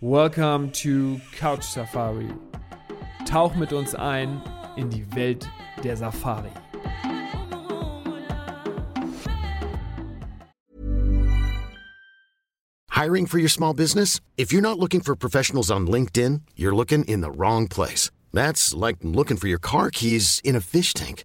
Welcome to Couch Safari. Tauch mit uns ein in die Welt der Safari. Hiring for your small business? If you're not looking for professionals on LinkedIn, you're looking in the wrong place. That's like looking for your car keys in a fish tank.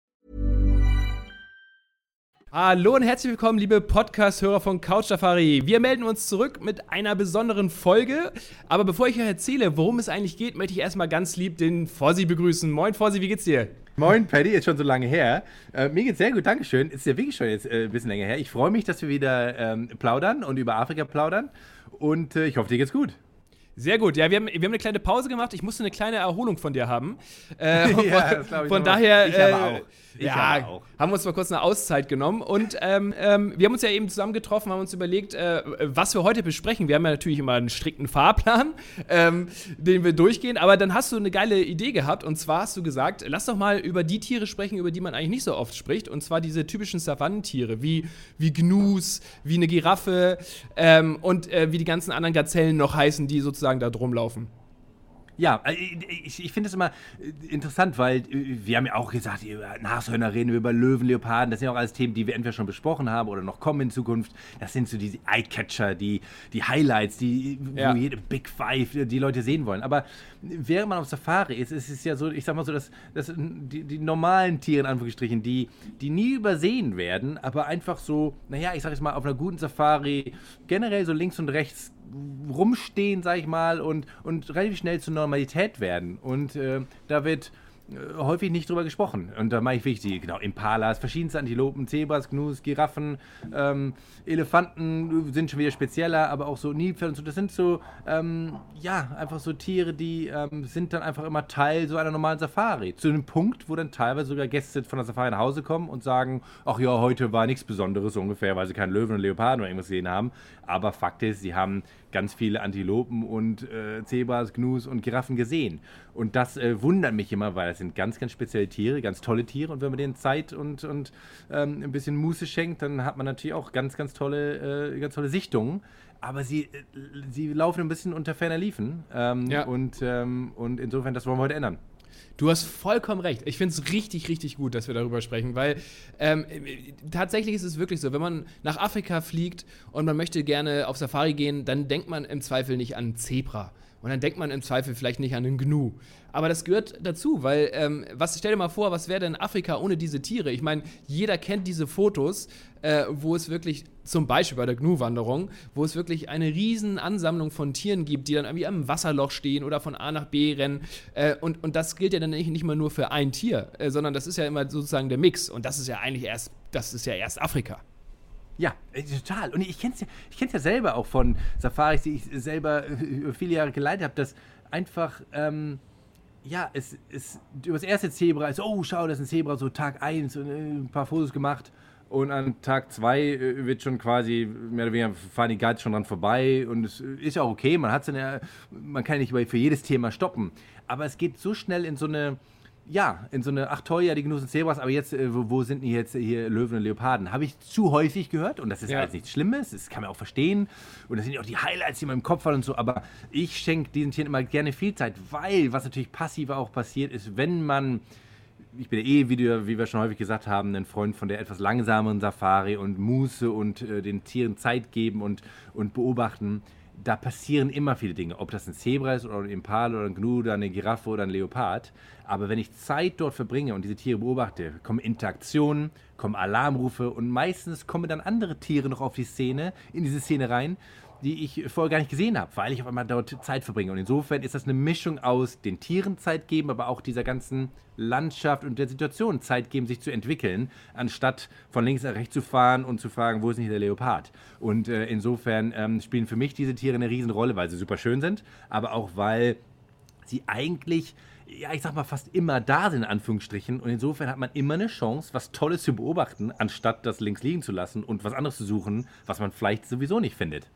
Hallo und herzlich willkommen, liebe Podcast-Hörer von Couch Safari. Wir melden uns zurück mit einer besonderen Folge. Aber bevor ich euch erzähle, worum es eigentlich geht, möchte ich erstmal ganz lieb den Fossi begrüßen. Moin Fossi, wie geht's dir? Moin, Paddy, ist schon so lange her. Äh, mir geht's sehr gut, Dankeschön. Ist ja wirklich schon jetzt äh, ein bisschen länger her. Ich freue mich, dass wir wieder ähm, plaudern und über Afrika plaudern. Und äh, ich hoffe, dir geht's gut. Sehr gut. Ja, wir haben, wir haben eine kleine Pause gemacht. Ich musste eine kleine Erholung von dir haben. Äh, ja, von, von daher. Ich aber auch. Ich ja, aber auch. haben wir uns mal kurz eine Auszeit genommen. Und ähm, ähm, wir haben uns ja eben zusammen getroffen, haben uns überlegt, äh, was wir heute besprechen. Wir haben ja natürlich immer einen strikten Fahrplan, ähm, den wir durchgehen. Aber dann hast du eine geile Idee gehabt. Und zwar hast du gesagt, lass doch mal über die Tiere sprechen, über die man eigentlich nicht so oft spricht. Und zwar diese typischen Savannentiere, wie, wie Gnus, wie eine Giraffe ähm, und äh, wie die ganzen anderen Gazellen noch heißen, die sozusagen sozusagen da drum laufen. Ja, äh, ich, ich finde es immer äh, interessant, weil äh, wir haben ja auch gesagt, über Nashörner reden wir über Löwen, Leoparden, das sind ja auch alles Themen, die wir entweder schon besprochen haben oder noch kommen in Zukunft. Das sind so diese Eyecatcher, die, die Highlights, die ja. wo jede Big Five die Leute sehen wollen. Aber während man auf Safari ist, ist es ja so, ich sag mal so, dass, dass die, die normalen Tiere in Anführungsstrichen, die, die nie übersehen werden, aber einfach so, naja, ich sag jetzt mal, auf einer guten Safari generell so links und rechts rumstehen, sag ich mal, und, und relativ schnell zur Normalität werden. Und äh, da wird äh, häufig nicht drüber gesprochen. Und da mache ich wichtig, genau, Impalas, verschiedenste Antilopen, Zebras, Gnus, Giraffen, ähm, Elefanten sind schon wieder spezieller, aber auch so Nilpferde und so. Das sind so, ähm, ja, einfach so Tiere, die ähm, sind dann einfach immer Teil so einer normalen Safari. Zu einem Punkt, wo dann teilweise sogar Gäste von der Safari nach Hause kommen und sagen, ach ja, heute war nichts Besonderes ungefähr, weil sie keinen Löwen und Leoparden oder irgendwas gesehen haben. Aber Fakt ist, sie haben ganz viele Antilopen und äh, Zebras, Gnus und Giraffen gesehen. Und das äh, wundert mich immer, weil das sind ganz, ganz spezielle Tiere, ganz tolle Tiere. Und wenn man denen Zeit und, und ähm, ein bisschen Muße schenkt, dann hat man natürlich auch ganz, ganz tolle, äh, ganz tolle Sichtungen. Aber sie, äh, sie laufen ein bisschen unter ferner Liefen. Ähm, ja. und, ähm, und insofern, das wollen wir heute ändern. Du hast vollkommen recht. Ich finde es richtig, richtig gut, dass wir darüber sprechen, weil ähm, tatsächlich ist es wirklich so, wenn man nach Afrika fliegt und man möchte gerne auf Safari gehen, dann denkt man im Zweifel nicht an Zebra. Und dann denkt man im Zweifel vielleicht nicht an einen Gnu. Aber das gehört dazu, weil, ähm, was, stell dir mal vor, was wäre denn Afrika ohne diese Tiere? Ich meine, jeder kennt diese Fotos, äh, wo es wirklich, zum Beispiel bei der Gnu-Wanderung, wo es wirklich eine riesen Ansammlung von Tieren gibt, die dann irgendwie am Wasserloch stehen oder von A nach B rennen. Äh, und, und das gilt ja dann nicht, nicht mal nur für ein Tier, äh, sondern das ist ja immer sozusagen der Mix. Und das ist ja eigentlich erst, das ist ja erst Afrika. Ja, äh, total. Und ich kenne es ja, ja selber auch von Safaris, die ich selber über viele Jahre geleitet habe, dass einfach ähm, ja, es ist über das erste Zebra ist, oh, schau, das ist ein Zebra, so Tag 1 und äh, ein paar Fotos gemacht. Und an Tag 2 äh, wird schon quasi, mehr oder weniger, fahren die Guides schon dran vorbei. Und es ist ja auch okay, man, hat's ja, man kann nicht für jedes Thema stoppen. Aber es geht so schnell in so eine, ja, in so eine, ach toll, ja, die Genossen Zebras, aber jetzt, äh, wo, wo, sind die jetzt hier Löwen und Leoparden? Habe ich zu häufig gehört und das ist ja. alles nichts Schlimmes, das kann man auch verstehen und das sind ja auch die Highlights, die in meinem Kopf waren und so, aber ich schenke diesen Tieren immer gerne viel Zeit, weil, was natürlich passiver auch passiert ist, wenn man ich bin ja eh, wie, du, wie, wir schon häufig gesagt haben, ein Freund von der etwas langsameren Safari und Muße und äh, den Tieren Zeit geben und, und beobachten da passieren immer viele Dinge, ob das ein Zebra ist oder ein Impal oder ein Gnu oder eine Giraffe oder ein Leopard. Aber wenn ich Zeit dort verbringe und diese Tiere beobachte, kommen Interaktionen, kommen Alarmrufe und meistens kommen dann andere Tiere noch auf die Szene, in diese Szene rein die ich vorher gar nicht gesehen habe, weil ich auf einmal dort Zeit verbringe. Und insofern ist das eine Mischung aus den Tieren Zeit geben, aber auch dieser ganzen Landschaft und der Situation Zeit geben, sich zu entwickeln, anstatt von links nach rechts zu fahren und zu fragen, wo ist nicht der Leopard. Und äh, insofern ähm, spielen für mich diese Tiere eine Riesenrolle, weil sie super schön sind, aber auch weil sie eigentlich ja, ich sag mal, fast immer da sind, in Anführungsstrichen. Und insofern hat man immer eine Chance, was Tolles zu beobachten, anstatt das links liegen zu lassen und was anderes zu suchen, was man vielleicht sowieso nicht findet.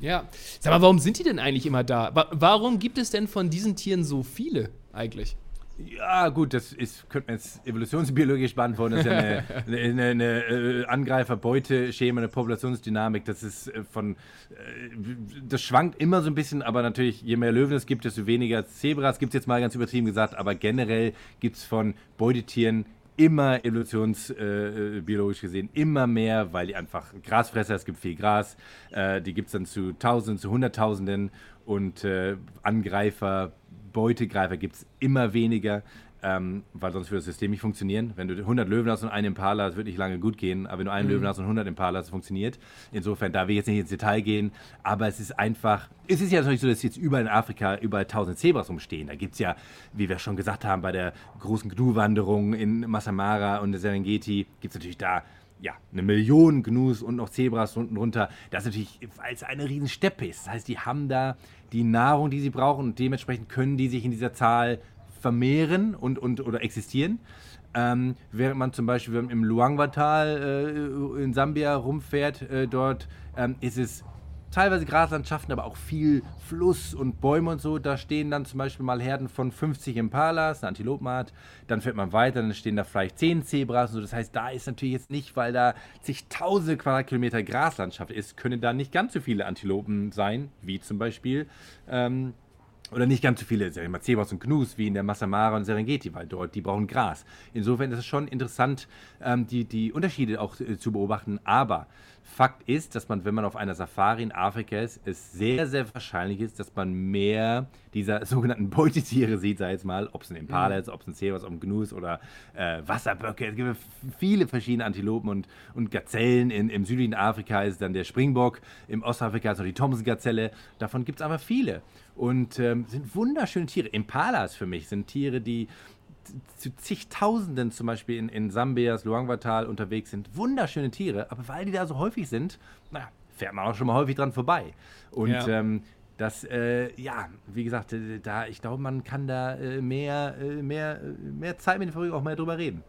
Ja. Sag mal, warum sind die denn eigentlich immer da? Wa warum gibt es denn von diesen Tieren so viele eigentlich? Ja, gut, das ist, könnte man jetzt evolutionsbiologisch beantworten. Das ist ja eine, eine, eine, eine äh, Angreifer-Beute-Schema, eine Populationsdynamik. Das ist äh, von, äh, das schwankt immer so ein bisschen, aber natürlich, je mehr Löwen es gibt, desto weniger Zebras gibt es jetzt mal ganz übertrieben gesagt. Aber generell gibt es von Beutetieren immer evolutionsbiologisch äh, gesehen immer mehr, weil die einfach Grasfresser, es gibt viel Gras, äh, die gibt es dann zu Tausenden, zu Hunderttausenden und äh, Angreifer, Beutegreifer gibt es immer weniger, ähm, weil sonst würde das System nicht funktionieren. Wenn du 100 Löwen hast und einen Impala, das wird nicht lange gut gehen, aber wenn du einen mhm. Löwen hast und 100 Impala, das funktioniert. Insofern, da will ich jetzt nicht ins Detail gehen, aber es ist einfach, es ist ja natürlich so, dass jetzt überall in Afrika überall 1000 Zebras rumstehen. Da gibt es ja, wie wir schon gesagt haben, bei der großen Gnu-Wanderung in Massamara und der Serengeti, gibt es natürlich da ja, eine Million Gnus und noch Zebras unten runter. Das ist natürlich, weil es eine riesen Steppe ist. Das heißt, die haben da die Nahrung, die sie brauchen und dementsprechend können die sich in dieser Zahl vermehren und, und oder existieren. Ähm, während man zum Beispiel im Luangwa-Tal äh, in Sambia rumfährt, äh, dort ähm, ist es teilweise Graslandschaften, aber auch viel Fluss und Bäume und so. Da stehen dann zum Beispiel mal Herden von 50 Impalas, eine Antilopenart. Dann fährt man weiter, dann stehen da vielleicht 10 Zebras und so. Das heißt, da ist natürlich jetzt nicht, weil da zigtausende Quadratkilometer Graslandschaft ist, können da nicht ganz so viele Antilopen sein, wie zum Beispiel. Ähm, oder nicht ganz so viele, Zebras und Gnus wie in der Massamara und Serengeti, weil dort, die brauchen Gras. Insofern ist es schon interessant, ähm, die, die Unterschiede auch äh, zu beobachten. Aber Fakt ist, dass man, wenn man auf einer Safari in Afrika ist, es sehr, sehr wahrscheinlich ist, dass man mehr dieser sogenannten Beutetiere sieht, sei jetzt mal, ob es ein Impala mhm. ist, ob es ein Zebras, ob ein Gnus oder äh, Wasserböcke. Es gibt viele verschiedene Antilopen und, und Gazellen. In, Im südlichen Afrika ist es dann der Springbock, im Ostafrika ist noch die Thomson-Gazelle. Davon gibt es aber viele und ähm, sind wunderschöne Tiere. Impalas für mich sind Tiere, die zu zigtausenden zum Beispiel in, in Sambias Luangwa-Tal unterwegs sind. Wunderschöne Tiere, aber weil die da so häufig sind, na, fährt man auch schon mal häufig dran vorbei. Und ja. ähm, das, äh, ja, wie gesagt, äh, da, ich glaube, man kann da äh, mehr, äh, mehr, äh, mehr Zeit mit den Verrückten auch mal drüber reden.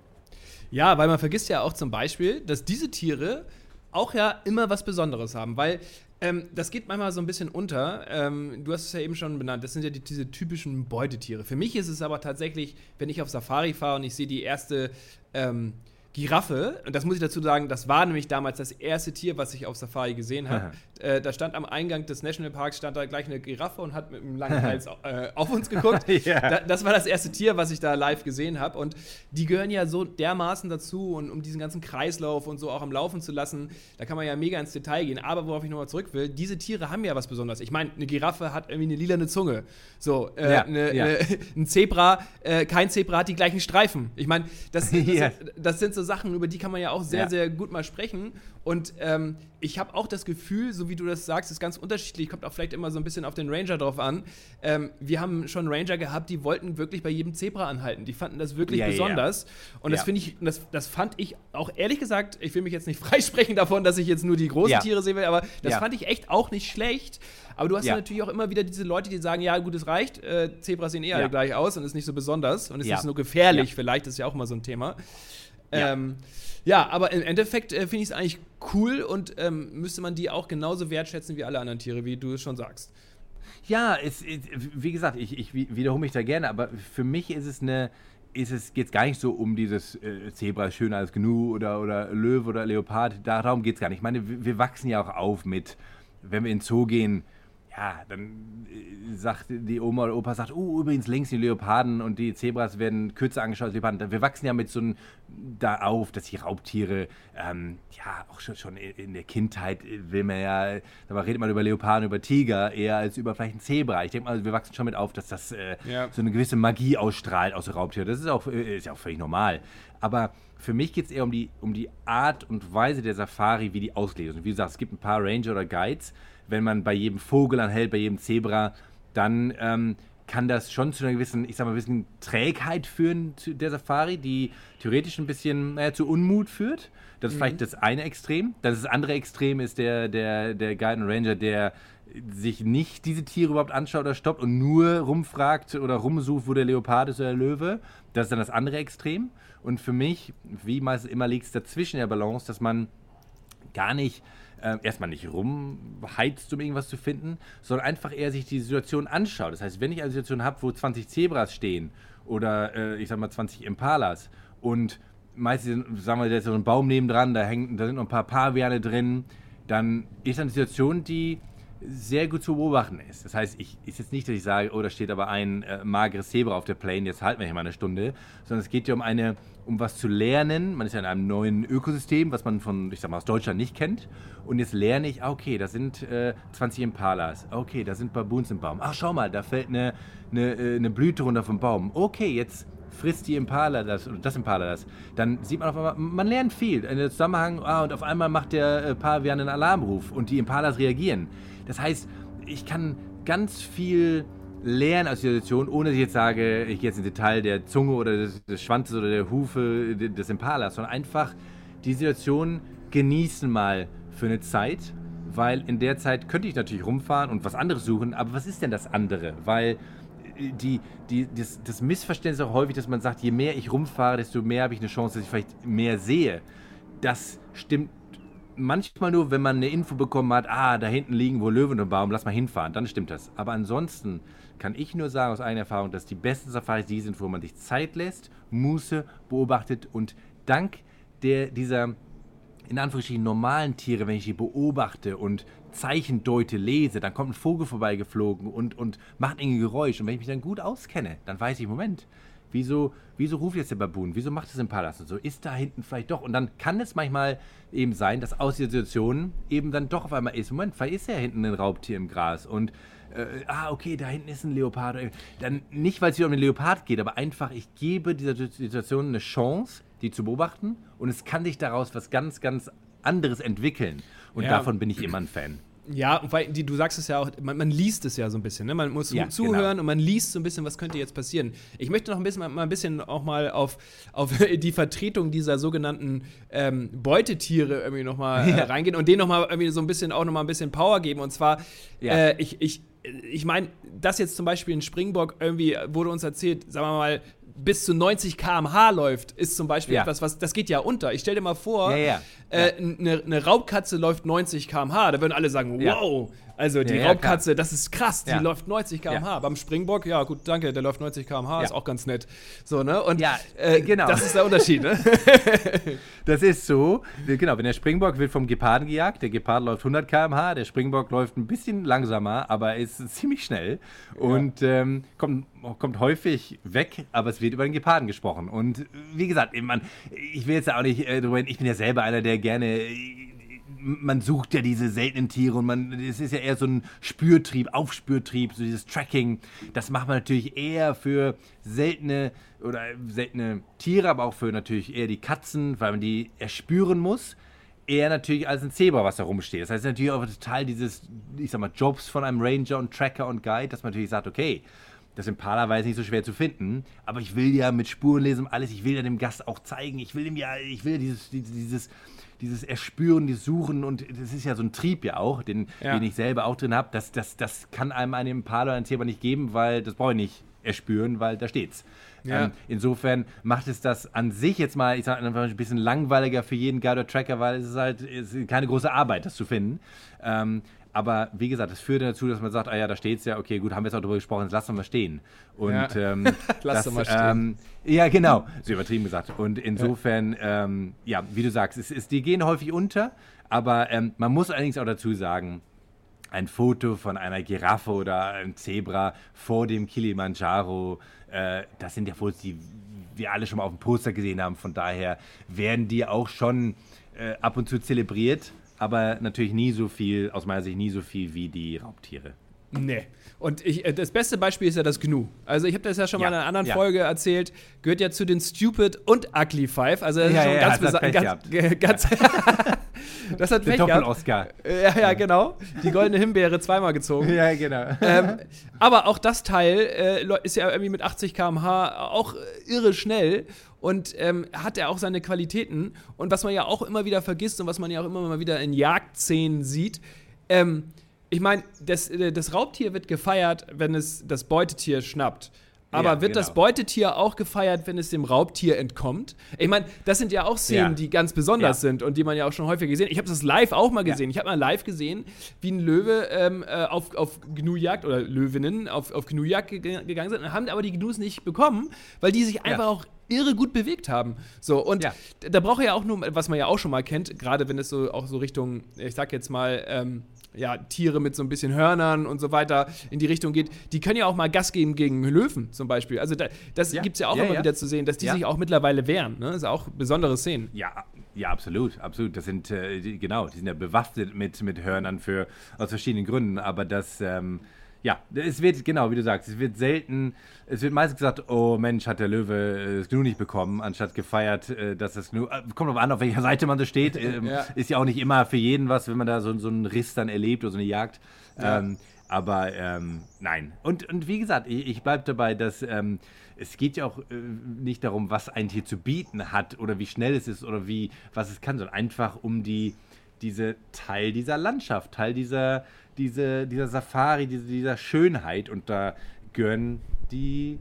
Ja, weil man vergisst ja auch zum Beispiel, dass diese Tiere auch ja immer was Besonderes haben, weil ähm, das geht manchmal so ein bisschen unter. Ähm, du hast es ja eben schon benannt. Das sind ja die, diese typischen Beutetiere. Für mich ist es aber tatsächlich, wenn ich auf Safari fahre und ich sehe die erste ähm, Giraffe, und das muss ich dazu sagen, das war nämlich damals das erste Tier, was ich auf Safari gesehen habe. Äh, da stand am Eingang des Nationalparks stand da gleich eine Giraffe und hat mit einem langen Hals äh, auf uns geguckt. ja. da, das war das erste Tier, was ich da live gesehen habe. Und die gehören ja so dermaßen dazu und um diesen ganzen Kreislauf und so auch am Laufen zu lassen, da kann man ja mega ins Detail gehen. Aber worauf ich nochmal zurück will, diese Tiere haben ja was Besonderes. Ich meine, eine Giraffe hat irgendwie eine lilane Zunge. So, äh, ja, eine, ja. Eine, ein Zebra, äh, kein Zebra hat die gleichen Streifen. Ich meine, das, das, das sind so so Sachen, über die kann man ja auch sehr, ja. sehr gut mal sprechen. Und ähm, ich habe auch das Gefühl, so wie du das sagst, ist ganz unterschiedlich, kommt auch vielleicht immer so ein bisschen auf den Ranger drauf an. Ähm, wir haben schon Ranger gehabt, die wollten wirklich bei jedem Zebra anhalten. Die fanden das wirklich ja, besonders. Ja. Und das finde ich, das, das fand ich auch ehrlich gesagt, ich will mich jetzt nicht freisprechen davon, dass ich jetzt nur die großen Tiere sehen will, aber das fand ich echt auch nicht schlecht. Aber du hast ja. natürlich auch immer wieder diese Leute, die sagen, ja gut, es reicht, äh, Zebras sehen eh alle gleich aus und ist nicht so besonders und ist nicht so gefährlich, vielleicht ist ja auch immer so ein Thema. Ja. Ähm, ja, aber im Endeffekt äh, finde ich es eigentlich cool und ähm, müsste man die auch genauso wertschätzen wie alle anderen Tiere, wie du es schon sagst. Ja, es, wie gesagt, ich, ich wiederhole mich da gerne, aber für mich ist es eine, ist es geht gar nicht so um dieses äh, Zebra ist schöner als Gnu oder, oder Löwe oder Leopard. Darum geht es gar nicht. Ich meine, wir, wir, wachsen ja auch auf mit, wenn wir in den Zoo gehen, ja, dann äh, sagt die Oma oder Opa sagt, oh, übrigens links die Leoparden und die Zebras werden kürzer angeschaut als Leoparden. Wir wachsen ja mit so einem da auf, dass die Raubtiere, ähm, ja, auch schon, schon in der Kindheit will man ja, da redet man über Leoparden, über Tiger eher als über vielleicht ein Zebra. Ich denke mal, wir wachsen schon mit auf, dass das äh, ja. so eine gewisse Magie ausstrahlt aus Raubtieren. Das ist auch, äh, ist auch völlig normal. Aber für mich geht es eher um die, um die Art und Weise der Safari, wie die ausgelegt ist. Und wie gesagt, es gibt ein paar Ranger oder Guides, wenn man bei jedem Vogel anhält, bei jedem Zebra, dann ähm, kann das schon zu einer gewissen, ich sag mal, gewissen Trägheit führen der Safari, die theoretisch ein bisschen naja, zu Unmut führt. Das ist mhm. vielleicht das eine Extrem. Das, andere Extrem ist der, der, der Guide Ranger, der sich nicht diese Tiere überhaupt anschaut oder stoppt und nur rumfragt oder rumsucht, wo der Leopard ist oder der Löwe. Das ist dann das andere Extrem. Und für mich, wie meistens immer, liegt es dazwischen der Balance, dass man gar nicht äh, erstmal nicht rumheizt, um irgendwas zu finden, sondern einfach eher sich die Situation anschaut. Das heißt, wenn ich eine Situation habe, wo 20 Zebras stehen oder äh, ich sag mal 20 Impalas und meistens, sagen wir, da ist so ein Baum nebendran, da, hängt, da sind noch ein paar Paviane drin, dann ist eine Situation, die sehr gut zu beobachten ist. Das heißt, ich ist jetzt nicht, dass ich sage, oh, da steht aber ein äh, mageres Zebra auf der Plane, jetzt halten wir hier mal eine Stunde, sondern es geht ja um eine, um was zu lernen. Man ist ja in einem neuen Ökosystem, was man von, ich sag mal, aus Deutschland nicht kennt. Und jetzt lerne ich, ah, okay, da sind äh, 20 Impalas. Okay, da sind Baboons im Baum. Ach, schau mal, da fällt eine, eine, äh, eine Blüte runter vom Baum. Okay, jetzt frisst die Impala das oder das Impala das, dann sieht man auf einmal, man lernt viel in der Zusammenhang, ah, und auf einmal macht der äh, Pavian einen Alarmruf und die Impalas reagieren. Das heißt, ich kann ganz viel lernen aus der Situation, ohne dass ich jetzt sage, ich gehe jetzt in Detail der Zunge oder des, des Schwanzes oder der Hufe des Impalas, sondern einfach die Situation genießen mal für eine Zeit, weil in der Zeit könnte ich natürlich rumfahren und was anderes suchen, aber was ist denn das andere? Weil die, die, das, das Missverständnis auch häufig, dass man sagt, je mehr ich rumfahre, desto mehr habe ich eine Chance, dass ich vielleicht mehr sehe. Das stimmt manchmal nur, wenn man eine Info bekommen hat, ah, da hinten liegen wohl Löwen im Baum, lass mal hinfahren, dann stimmt das. Aber ansonsten kann ich nur sagen aus eigener Erfahrung, dass die besten Safaris die sind, wo man sich Zeit lässt, Muße beobachtet und dank der, dieser in Anführungsstrichen normalen Tiere, wenn ich die beobachte und Zeichen deute, lese, dann kommt ein Vogel vorbeigeflogen und, und macht ein Geräusch. Und wenn ich mich dann gut auskenne, dann weiß ich, Moment, wieso, wieso ruft jetzt der Baboon? Wieso macht es im Palast und so? Ist da hinten vielleicht doch? Und dann kann es manchmal eben sein, dass aus der Situation eben dann doch auf einmal ist, Moment, vielleicht ist ja hinten ein Raubtier im Gras und äh, ah, okay, da hinten ist ein Leopard. Dann nicht, weil es hier um den Leopard geht, aber einfach, ich gebe dieser Situation eine Chance, die zu beobachten und es kann sich daraus was ganz, ganz anderes entwickeln. Und ja. davon bin ich immer ein Fan. Ja, weil die, du sagst es ja auch, man, man, liest es ja so ein bisschen, ne? Man muss ja, zuhören genau. und man liest so ein bisschen, was könnte jetzt passieren. Ich möchte noch ein bisschen, mal ein bisschen auch mal auf, auf die Vertretung dieser sogenannten ähm, Beutetiere irgendwie nochmal ja. äh, reingehen und denen nochmal irgendwie so ein bisschen auch nochmal ein bisschen Power geben. Und zwar, ja. äh, ich, ich, ich meine, dass jetzt zum Beispiel ein Springbock irgendwie wurde uns erzählt, sagen wir mal, bis zu 90 km/h läuft, ist zum Beispiel ja. etwas, was das geht ja unter. Ich stell dir mal vor, eine ja, ja. äh, ne, Raubkatze läuft 90 km/h, da würden alle sagen, wow, also die ja, Raubkatze, das ist krass, die läuft 90 km/h. Beim Springbock, ja gut, danke, der läuft 90 km/h, ist auch ganz nett. So, ne? Und ja, äh, genau. das ist der Unterschied, ne? das ist so, genau, wenn der Springbock wird vom Geparden gejagt, der Gepard läuft 100 km/h, der Springbock läuft ein bisschen langsamer, aber ist ziemlich schnell und ähm, kommt, kommt häufig weg, aber es wird über den Geparden gesprochen. Und wie gesagt, ich will jetzt auch nicht, äh, ich bin ja selber einer, der gerne man sucht ja diese seltenen Tiere und man, es ist ja eher so ein Spürtrieb, Aufspürtrieb, so dieses Tracking. Das macht man natürlich eher für seltene oder seltene Tiere, aber auch für natürlich eher die Katzen, weil man die erspüren muss. Eher natürlich als ein Zebra, was da rumsteht. Das heißt natürlich auch total dieses, ich sag mal, Jobs von einem Ranger und Tracker und Guide, dass man natürlich sagt, okay, das Impala war nicht so schwer zu finden, aber ich will ja mit Spurenlesen alles, ich will ja dem Gast auch zeigen, ich will ihm ja, ich will dieses, dieses, dieses Erspüren, dieses Suchen und das ist ja so ein Trieb ja auch, den, ja. den ich selber auch drin habe. Das, das, das kann einem einem Impala ein Thema nicht geben, weil das brauche ich nicht erspüren, weil da steht's. Ja. Ähm, insofern macht es das an sich jetzt mal, ich sage einfach ein bisschen langweiliger für jeden Guide Tracker, weil es ist halt ist keine große Arbeit, das zu finden. Ähm, aber wie gesagt, das führt dazu, dass man sagt, ah ja, da steht es ja, okay, gut, haben wir jetzt auch darüber gesprochen, jetzt lass doch mal stehen. Und ja. ähm, lass doch mal stehen. Ähm, ja, genau, so übertrieben gesagt. Und insofern, ja, ähm, ja wie du sagst, es, es, die gehen häufig unter, aber ähm, man muss allerdings auch dazu sagen, ein Foto von einer Giraffe oder einem Zebra vor dem Kilimanjaro, äh, das sind ja Fotos, die wir alle schon mal auf dem Poster gesehen haben. Von daher werden die auch schon äh, ab und zu zelebriert aber natürlich nie so viel, aus meiner Sicht nie so viel wie die Raubtiere. Nee. Und ich, äh, das beste Beispiel ist ja das Gnu. Also ich habe das ja schon ja, mal in einer anderen ja. Folge erzählt, gehört ja zu den Stupid und Ugly Five. Also das ja, ist schon ganz ganz, ganz Das hat Pech gehabt. Oscar. Ja, ja, genau. Die goldene Himbeere zweimal gezogen. Ja, genau. Ähm, aber auch das Teil äh, ist ja irgendwie mit 80 km/h auch irre schnell und ähm, hat er auch seine Qualitäten. Und was man ja auch immer wieder vergisst und was man ja auch immer mal wieder in Jagdszenen sieht, ähm, ich meine, das, äh, das Raubtier wird gefeiert, wenn es das Beutetier schnappt. Aber Ja, wird genau. das Beutetier auch gefeiert, wenn es dem Raubtier entkommt? Ich meine, das sind ja auch Szenen, Ja. die ganz besonders Ja. sind und die man ja auch schon häufig gesehen hat. Ich habe das live auch mal gesehen. Ich habe mal live gesehen, wie ein Löwe ähm, äh, auf, auf Gnujagd oder Löwinnen auf, auf Gnujagd ge gegangen sind und haben aber die Gnus nicht bekommen, weil die sich einfach auch irre gut bewegt haben. So, und Ja. da braucht er ja auch nur, was man ja auch schon mal kennt, gerade wenn es so auch so Richtung, ich sag jetzt mal, ähm, ja, Tiere mit so ein bisschen Hörnern und so weiter in die Richtung geht, die können ja auch mal Gas geben gegen Löwen zum Beispiel. Also da, das Ja. gibt es ja auch Ja, immer ja. wieder zu sehen, dass die Ja. sich auch mittlerweile wehren. Ne? Das ist auch besondere Szenen. Ja, ja, absolut, absolut. Das sind, äh, die, genau, die sind ja bewaffnet mit, mit Hörnern für, aus verschiedenen Gründen, aber das, ähm, ja, es wird, genau, wie du sagst, es wird selten, es wird meistens gesagt, oh Mensch, hat der Löwe äh, das Gnu nicht bekommen, anstatt gefeiert, äh, dass das Gnu, äh, kommt drauf an, auf welcher Seite man so steht, ähm, Ja. ist ja auch nicht immer für jeden was, wenn man da so, so einen Riss dann erlebt oder so eine Jagd, ähm, aber ähm, nein. Und, und wie gesagt, ich, ich bleibe dabei, dass ähm, es geht ja auch äh, nicht darum, was ein Tier zu bieten hat oder wie schnell es ist oder wie, was es kann, sondern einfach um die, diese Teil dieser Landschaft, Teil dieser, diese, dieser Safari, diese, dieser Schönheit und da gehören die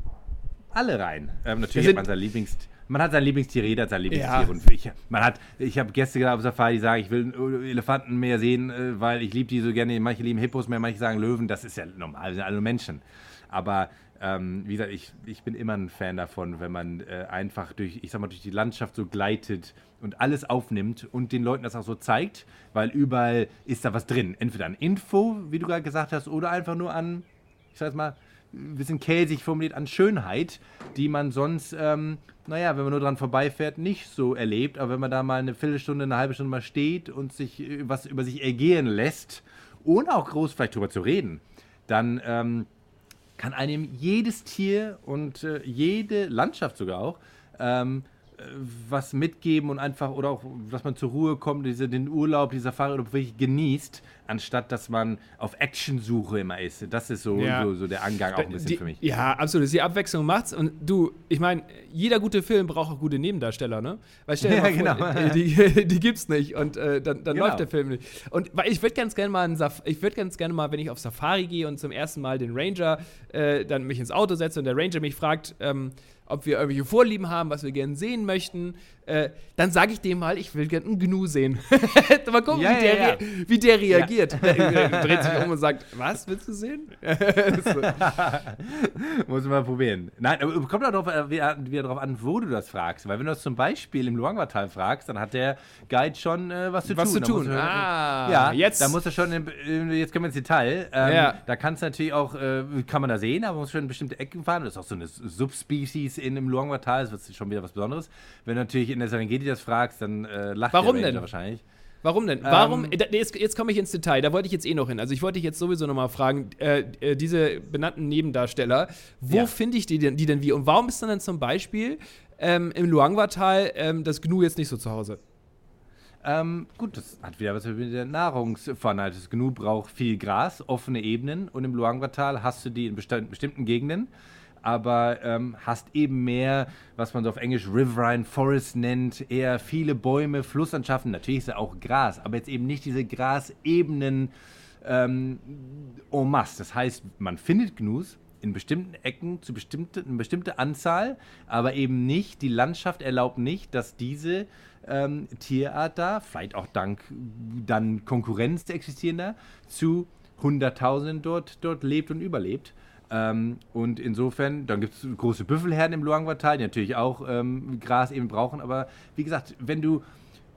alle rein. Ähm, natürlich hat man sein Lieblings... Man hat sein Lieblingstier, jeder hat sein Lieblingstier. Ja. Und ich, man hat, ich habe Gäste gehabt auf Safari, die sagen, ich will Elefanten mehr sehen, äh, weil ich liebe die so gerne. Manche lieben Hippos mehr, manche sagen Löwen. Das ist ja normal, wir sind alle nur Menschen. Aber ähm, wie gesagt, ich, ich bin immer ein Fan davon, wenn man äh, einfach durch, ich sag mal, durch die Landschaft so gleitet und alles aufnimmt und den Leuten das auch so zeigt, weil überall ist da was drin. Entweder an Info, wie du gerade gesagt hast, oder einfach nur an, ich sag mal, ein bisschen käsig formuliert, an Schönheit, die man sonst, ähm, naja, wenn man nur dran vorbeifährt, nicht so erlebt. Aber wenn man da mal eine Viertelstunde, eine halbe Stunde mal steht und sich äh, was über sich ergehen lässt, ohne auch groß vielleicht drüber zu reden, dann ähm, kann einem jedes Tier und äh, jede Landschaft sogar auch ähm, äh, was mitgeben und einfach oder auch, dass man zur Ruhe kommt, diese, den Urlaub, die Safari oder wirklich genießt, anstatt dass man auf Actionsuche immer ist. Das ist so, Ja. so, so der Angang auch ein bisschen die, für mich. Ja, absolut. Die Abwechslung macht's. Und du, ich meine, jeder gute Film braucht auch gute Nebendarsteller, ne? Weil stell dir Ja, mal vor, genau. die, die gibt's nicht und äh, dann, dann Genau. läuft der Film nicht. Und weil ich würde ganz gerne mal, ich würde ganz gerne mal, wenn ich auf Safari gehe und zum ersten Mal den Ranger äh, dann mich ins Auto setze und der Ranger mich fragt, ähm, ob wir irgendwelche Vorlieben haben, was wir gerne sehen möchten, äh, dann sage ich dem mal, ich will gerne einen Gnu sehen. mal gucken, Ja, wie, der ja, wie der reagiert. Er dreht sich um und sagt, was willst du sehen? so. Muss man mal probieren. Nein, aber kommt auch darauf, äh, wieder, wieder darauf an, wo du das fragst. Weil wenn du das zum Beispiel im Luangwa-Tal fragst, dann hat der Guide schon äh, was zu Was tun. zu tun. Ah, ja, jetzt- Da muss er schon, in, jetzt kommen wir ins Detail. Ähm, Ja. Da kannst du natürlich auch, äh, kann man da sehen, aber man muss schon in bestimmte Ecken fahren. Das ist auch so eine Subspecies in dem Luangwa-Tal. Das wird schon wieder was Besonderes. Wenn du natürlich in der Serengeti das fragst, dann äh, lacht Warum der Ranger denn? wahrscheinlich. Warum denn? Warum? Ähm, äh, jetzt jetzt komme ich ins Detail. Da wollte ich jetzt eh noch hin. Also ich wollte dich jetzt sowieso noch mal fragen, äh, äh, diese benannten Nebendarsteller, wo Ja. finde ich die denn, die denn wie? Und warum ist dann, dann zum Beispiel ähm, im Luangwa-Tal ähm, das Gnu jetzt nicht so zu Hause? Ähm, gut, das hat wieder was mit der Nahrungsvorrat. Das Gnu braucht viel Gras, offene Ebenen und im Luangwa-Tal hast du die in besti bestimmten Gegenden, aber ähm, hast eben mehr, was man so auf Englisch Riverine Forest nennt, eher viele Bäume, Flusslandschaften. Natürlich ist da auch Gras, aber jetzt eben nicht diese Grasebenen ähm, en masse. Das heißt, man findet Gnus in bestimmten Ecken zu bestimmte, eine bestimmte Anzahl, aber eben nicht, die Landschaft erlaubt nicht, dass diese ähm, Tierart da, vielleicht auch dank dann Konkurrenz existierender, zu Hunderttausenden dort, dort lebt und überlebt. Ähm, und insofern, dann gibt es große Büffelherden im Luangwa-Tal, die natürlich auch ähm, Gras eben brauchen. Aber wie gesagt, wenn du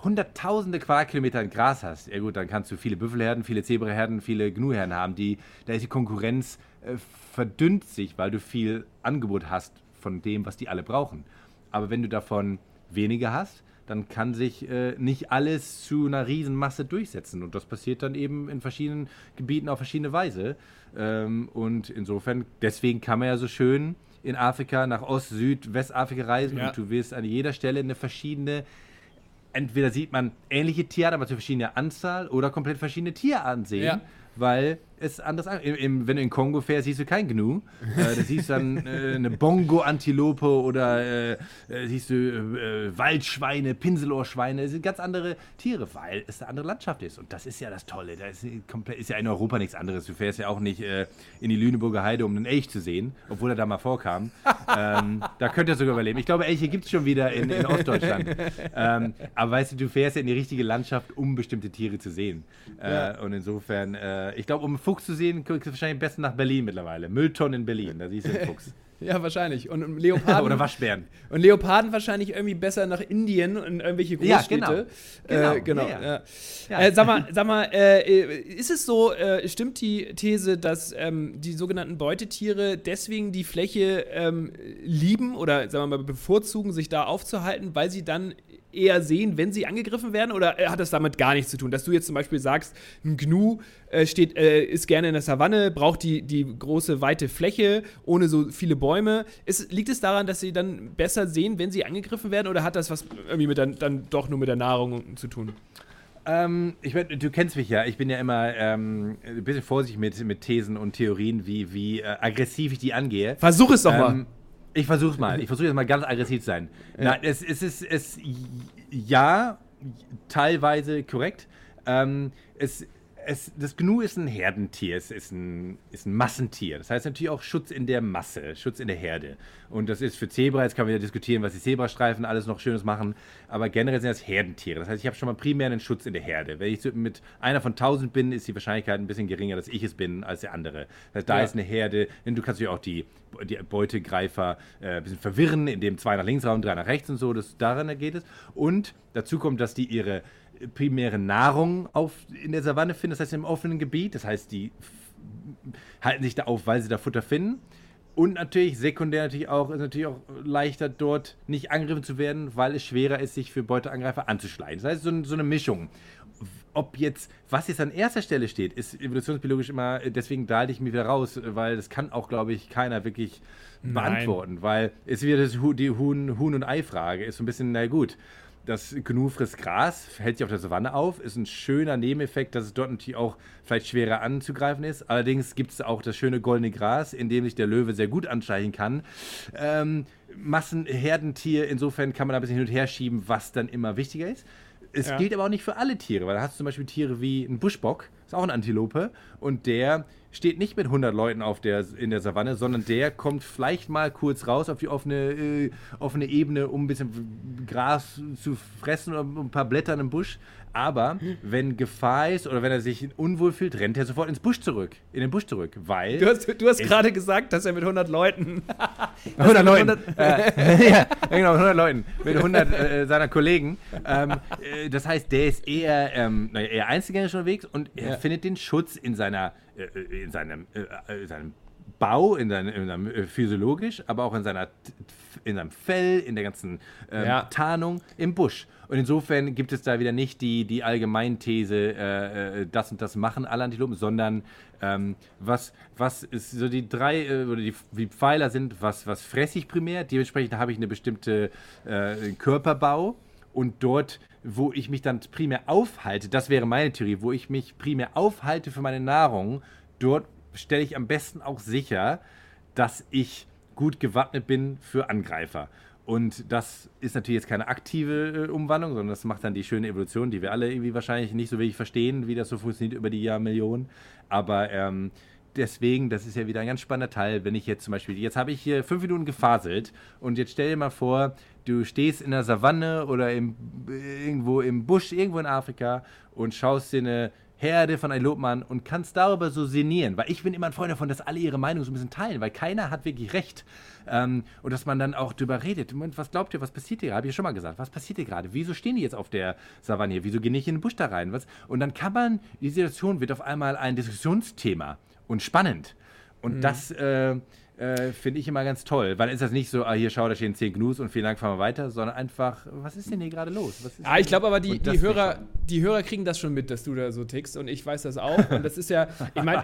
hunderttausende Quadratkilometer an Gras hast, ja gut, dann kannst du viele Büffelherden, viele Zebraherden, viele Gnuherden haben. Die, da ist die Konkurrenz äh, verdünnt sich, weil du viel Angebot hast von dem, was die alle brauchen. Aber wenn du davon weniger hast, dann kann sich äh, nicht alles zu einer Riesenmasse durchsetzen. Und das passiert dann eben in verschiedenen Gebieten auf verschiedene Weise. Ähm, und insofern, deswegen kann man ja so schön in Afrika nach Ost-, Süd-, Westafrika reisen Ja. und du wirst an jeder Stelle eine verschiedene entweder sieht man ähnliche Tierarten, aber zu verschiedener Anzahl oder komplett verschiedene Tierarten sehen. Ja. weil es anders an. Im, im, wenn du in Kongo fährst, siehst du kein Gnu. Äh, da siehst du dann äh, eine Bongo-Antilope oder äh, siehst du Waldschweine, Pinselohrschweine. Das sind ganz andere Tiere, weil es eine andere Landschaft ist. Und das ist ja das Tolle. Da ist, komplett, ist ja in Europa nichts anderes. Du fährst ja auch nicht in die Lüneburger Heide, um einen Elch zu sehen, obwohl er da mal vorkam. ähm, da könnt ihr sogar überleben. Ich glaube, Elche gibt es schon wieder in, in Ostdeutschland. ähm, aber weißt du, du fährst ja in die richtige Landschaft, um bestimmte Tiere zu sehen. Ja. Und insofern, ich glaube, um Fuchs zu sehen, kriegst du wahrscheinlich am besten nach Berlin mittlerweile. Mülltonnen in Berlin, da siehst du den Fuchs. Ja, wahrscheinlich. Und Leoparden. Oder Waschbären. Und Leoparden wahrscheinlich irgendwie besser nach Indien und irgendwelche Großstädte. Ja, genau. Äh, genau. Ja, ja. Ja. Äh, sag mal, sag mal äh, ist es so, äh, stimmt die These, dass ähm, die sogenannten Beutetiere deswegen die Fläche ähm, lieben oder sagen wir mal bevorzugen, sich da aufzuhalten, weil sie dann eher sehen, wenn sie angegriffen werden? Oder hat das damit gar nichts zu tun? Dass du jetzt zum Beispiel sagst, ein Gnu äh, steht, äh, ist gerne in der Savanne, braucht die, die große, weite Fläche ohne so viele Bäume. Ist, liegt es daran, dass sie dann besser sehen, wenn sie angegriffen werden? Oder hat das was irgendwie mit der, dann doch nur mit der Nahrung zu tun? Ähm, ich mein, du kennst mich ja. Ich bin ja immer ähm, ein bisschen vorsichtig mit, mit Thesen und Theorien, wie, wie äh, aggressiv ich die angehe. Versuch es doch ähm, mal. Ich versuch's mal. Ich versuche jetzt mal ganz aggressiv zu sein. Ja. Na, es, es ist es, ja, teilweise korrekt. Ähm, es, es, das Gnu ist ein Herdentier, es ist ein, ist ein Massentier. Das heißt natürlich auch Schutz in der Masse, Schutz in der Herde. Und das ist für Zebra, jetzt kann man wieder diskutieren, was die Zebrastreifen alles noch Schönes machen, aber generell sind das Herdentiere. Das heißt, ich habe schon mal primär einen Schutz in der Herde. Wenn ich mit einer von tausend bin, ist die Wahrscheinlichkeit ein bisschen geringer, dass ich es bin, als der andere. Das heißt, da ja. ist eine Herde, denn du kannst ja auch die, die Beutegreifer äh, ein bisschen verwirren, indem zwei nach links raum, drei nach rechts und so, das, daran geht es. Und dazu kommt, dass die ihre primäre Nahrung auf, in der Savanne finden, das heißt im offenen Gebiet. Das heißt, die halten sich da auf, weil sie da Futter finden. Und natürlich, sekundär natürlich auch, ist natürlich auch leichter, dort nicht angegriffen zu werden, weil es schwerer ist, sich für Beuteangreifer anzuschleichen. Das heißt, so, so eine Mischung. Ob jetzt, was jetzt an erster Stelle steht, ist evolutionsbiologisch immer, deswegen da halte ich mich wieder raus, weil das kann auch, glaube ich, keiner wirklich beantworten, Nein. weil es wieder das, die Huhn, Huhn- und Ei-Frage ist so ein bisschen, na gut, das Gnu frisst Gras, hält sich auf der Savanne auf, ist ein schöner Nebeneffekt, dass es dort natürlich auch vielleicht schwerer anzugreifen ist. Allerdings gibt es auch das schöne goldene Gras, in dem sich der Löwe sehr gut anschleichen kann. Ähm, Massenherdentier, insofern kann man da ein bisschen hin und her schieben, was dann immer wichtiger ist. Es ja. gilt aber auch nicht für alle Tiere, weil da hast du zum Beispiel Tiere wie ein Buschbock, ist auch ein Antilope, und der steht nicht mit 100 Leuten auf der, in der Savanne, sondern der kommt vielleicht mal kurz raus auf die offene, äh, offene Ebene, um ein bisschen Gras zu fressen oder ein paar Blätter im Busch. Aber wenn Gefahr ist oder wenn er sich unwohl fühlt, rennt er sofort ins Busch zurück, in den Busch zurück, weil. Du hast, du hast gerade gesagt, dass er mit 100 Leuten. 100 Leuten. 100, äh, ja, genau, 100 Leuten. Mit 100 äh, seiner Kollegen. Ähm, äh, das heißt, der ist eher, ähm, eher einzelgängerisch unterwegs und er ja. findet den Schutz in seiner äh, in seinem, äh, in seinem Bau, in seinem, in seinem äh, physiologisch, aber auch in seiner in seinem Fell, in der ganzen ähm, ja. Tarnung im Busch. Und insofern gibt es da wieder nicht die, die Allgemeinthese, äh, äh, das und das machen alle Antilopen, sondern ähm, was, was ist so die drei äh, oder die, die Pfeiler sind, was, was fresse ich primär, dementsprechend habe ich eine bestimmte Körperbau und dort wo ich mich dann primär aufhalte, das wäre meine Theorie, wo ich mich primär aufhalte für meine Nahrung, dort stelle ich am besten auch sicher, dass ich gut gewappnet bin für Angreifer. Und das ist natürlich jetzt keine aktive äh, Umwandlung, sondern das macht dann die schöne Evolution, die wir alle irgendwie wahrscheinlich nicht so wirklich verstehen, wie das so funktioniert über die Jahrmillionen. Aber ähm, deswegen, das ist ja wieder ein ganz spannender Teil, wenn ich jetzt zum Beispiel, jetzt habe ich hier fünf Minuten gefaselt und jetzt stell dir mal vor, du stehst in der Savanne oder im, irgendwo im Busch, irgendwo in Afrika und schaust dir eine Herde von Antilopen an und kannst darüber so sinnieren. Weil ich bin immer ein Freund davon, dass alle ihre Meinung so ein bisschen teilen, weil keiner hat wirklich recht. Ähm, und dass man dann auch drüber redet. Moment, was glaubt ihr, was passiert hier? Habe ich ja schon mal gesagt. Was passiert hier gerade? Wieso stehen die jetzt auf der Savanne hier? Wieso gehen nicht in den Busch da rein? Was? Und dann kann man, die Situation wird auf einmal ein Diskussionsthema und spannend. Und mhm. das äh, äh, finde ich immer ganz toll. Weil ist das nicht so, ah, hier schau, da stehen 10 Gnus und vielen Dank, fahren wir weiter, sondern einfach, was ist denn hier gerade los? ja, ich glaube aber, die, die, Hörer, die Hörer kriegen das schon mit, dass du da so tickst und ich weiß das auch. Und das ist ja, ich meine,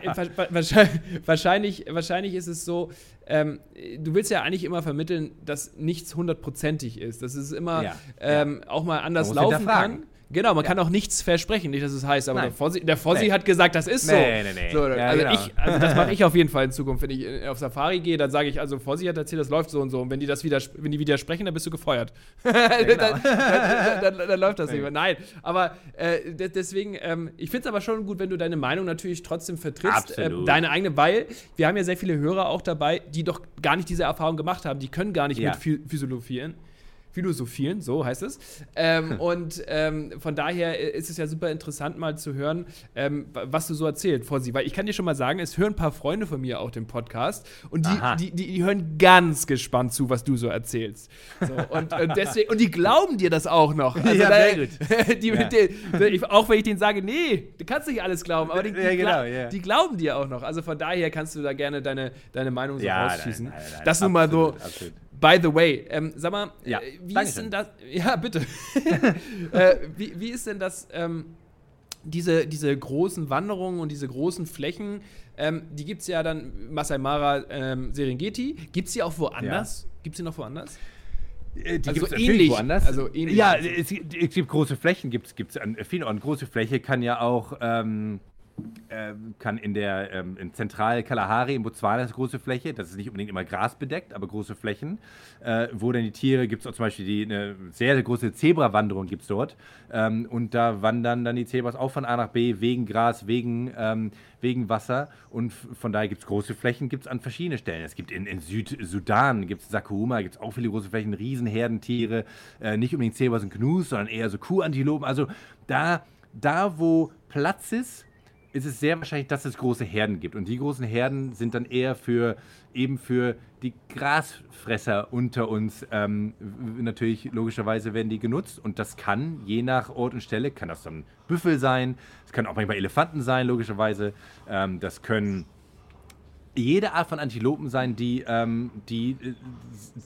wahrscheinlich, wahrscheinlich ist es so, ähm, du willst ja eigentlich immer vermitteln, dass nichts hundertprozentig ist. Dass es immer ja, ähm, ja. auch mal anders laufen kann. Genau, man kann auch nichts versprechen, nicht, dass es heißt, aber Nein. der Fossi, der Fossi Nee. hat gesagt, das ist so. Nee, nee, nee. so Ja, also, genau. ich, also das mache ich auf jeden Fall in Zukunft. Wenn ich äh, auf Safari gehe, dann sage ich, also Fossi hat erzählt, das läuft so und so. Und wenn die das wieder, wenn die widersprechen, dann bist du gefeuert. genau. dann, dann, dann, dann läuft das nicht mehr. Nein, aber äh, de- deswegen, ähm, ich finde es aber schon gut, wenn du deine Meinung natürlich trotzdem vertrittst. Ähm, deine eigene, weil wir haben ja sehr viele Hörer auch dabei, die doch gar nicht diese Erfahrung gemacht haben. Die können gar nicht Ja. mit Phy- Physiologien. Philosophieren, so heißt es. Ähm, und ähm, von daher ist es ja super interessant, mal zu hören, ähm, wa- was du so erzählst, Fossi. Weil ich kann dir schon mal sagen, es hören ein paar Freunde von mir auch den Podcast und die, die, die, die hören ganz gespannt zu, was du so erzählst. So, und, und, deswegen, und die glauben dir das auch noch. Also Ja, da-. Die, Ja. ich, auch wenn ich denen sage, nee, du kannst nicht alles glauben, aber die, Ja, genau, ja. die glauben dir auch noch. Also von daher kannst du da gerne deine, deine Meinung so Ja, rausschießen. nein, nein, nein, das nun mal so absolut. By the way, ähm, sag mal, Ja, äh, wie ist denn das? Ja, bitte. äh, wie, wie ist denn das? Ähm, diese, diese großen Wanderungen und diese großen Flächen, ähm, die gibt es ja dann, Masai Mara, ähm, Serengeti. Gibt es die auch woanders? Gibt es die noch woanders? Äh, Die Also gibt's natürlich ähnlich, woanders. also ähnlich. Ja, es, gibt- es gibt große Flächen, gibt es an vielen Orten. Große Fläche kann ja auch, ähm, kann in der ähm, in Zentral-Kalahari in Botswana ist große Fläche, das ist nicht unbedingt immer grasbedeckt, aber große Flächen, äh, wo dann die Tiere, gibt es auch zum Beispiel die, eine sehr, sehr große Zebra-Wanderung gibt es dort. Ähm, und da wandern dann die Zebras auch von A nach B wegen Gras, wegen, ähm, wegen Wasser. Und von daher gibt es große Flächen, gibt es an verschiedenen Stellen. Es gibt in, in Südsudan, gibt es Sakuma, gibt es auch viele große Flächen, Riesenherdentiere, äh, nicht unbedingt Zebras und Gnus, sondern eher so Kuhantilopen, also da, da wo Platz ist, ist es sehr wahrscheinlich, dass es große Herden gibt. Und die großen Herden sind dann eher für eben für die Grasfresser unter uns. Ähm, natürlich, logischerweise werden die genutzt. Und das kann, je nach Ort und Stelle, kann das dann Büffel sein, es können auch manchmal Elefanten sein, logischerweise. Ähm, das können jede Art von Antilopen sein, die, ähm, die, äh,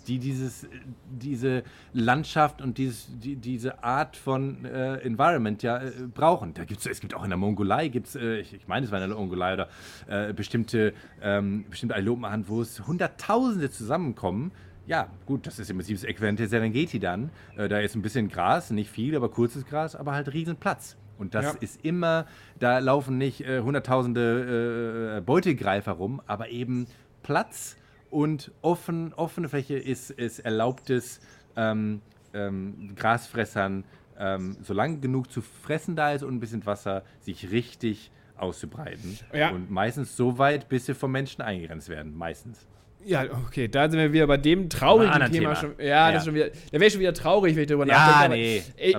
die dieses, diese Landschaft und dieses, die, diese Art von äh, Environment ja äh, brauchen. Da gibt's, es gibt auch in der Mongolei, gibt's, äh, ich, ich meine, es war in der Mongolei oder äh, bestimmte, ähm, bestimmte Antilopenarten, wo es Hunderttausende zusammenkommen. Ja, gut, das ist im Prinzip das Äquivalent der Serengeti dann. Äh, da ist ein bisschen Gras, nicht viel, aber kurzes Gras, aber halt riesen Platz. Und das Ja. ist immer, da laufen nicht äh, hunderttausende äh, Beutegreifer rum, aber eben Platz und offen, offene Fläche ist, ist erlaubtes ähm, ähm, Grasfressern, ähm, solange genug zu fressen da ist und ein bisschen Wasser, sich richtig auszubreiten. Ja. Und meistens so weit, bis sie vom Menschen eingegrenzt werden. Meistens. Ja, okay, da sind wir wieder bei dem traurigen Thema, anderen schon. Thema. Ja, Ja. das ist schon wieder. Da wäre ich schon wieder traurig, wenn ich darüber Ja, nachdenke. aber nee, Ich,